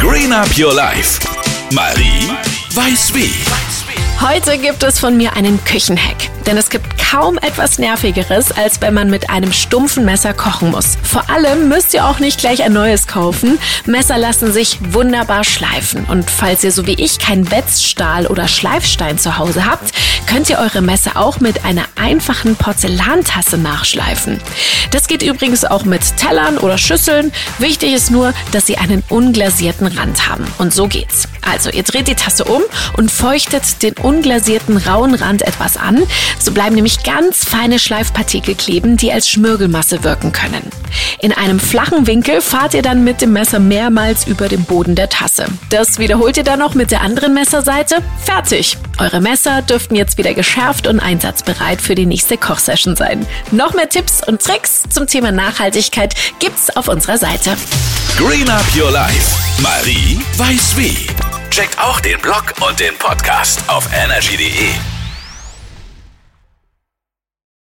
Green Up Your Life. Marie weiß wie. Heute gibt es von mir einen Küchenhack. Denn es gibt kaum etwas Nervigeres, als wenn man mit einem stumpfen Messer kochen muss. Vor allem müsst ihr auch nicht gleich ein neues kaufen. Messer lassen sich wunderbar schleifen. Und falls ihr so wie ich kein Wetzstahl oder Schleifstein zu Hause habt, könnt ihr eure Messer auch mit einer einfachen Porzellantasse nachschleifen. Das geht übrigens auch mit Tellern oder Schüsseln. Wichtig ist nur, dass sie einen unglasierten Rand haben. Und so geht's. Also, ihr dreht die Tasse um und feuchtet den unglasierten rauen Rand etwas an. So bleiben nämlich ganz feine Schleifpartikel kleben, die als Schmirgelmasse wirken können. In einem flachen Winkel fahrt ihr dann mit dem Messer mehrmals über den Boden der Tasse. Das wiederholt ihr dann noch mit der anderen Messerseite. Fertig! Eure Messer dürften jetzt wieder geschärft und einsatzbereit für die nächste Kochsession sein. Noch mehr Tipps und Tricks zum Thema Nachhaltigkeit gibt's auf unserer Seite. Green Up Your Life. Marie weiß wie. Checkt auch den Blog und den Podcast auf energy.de.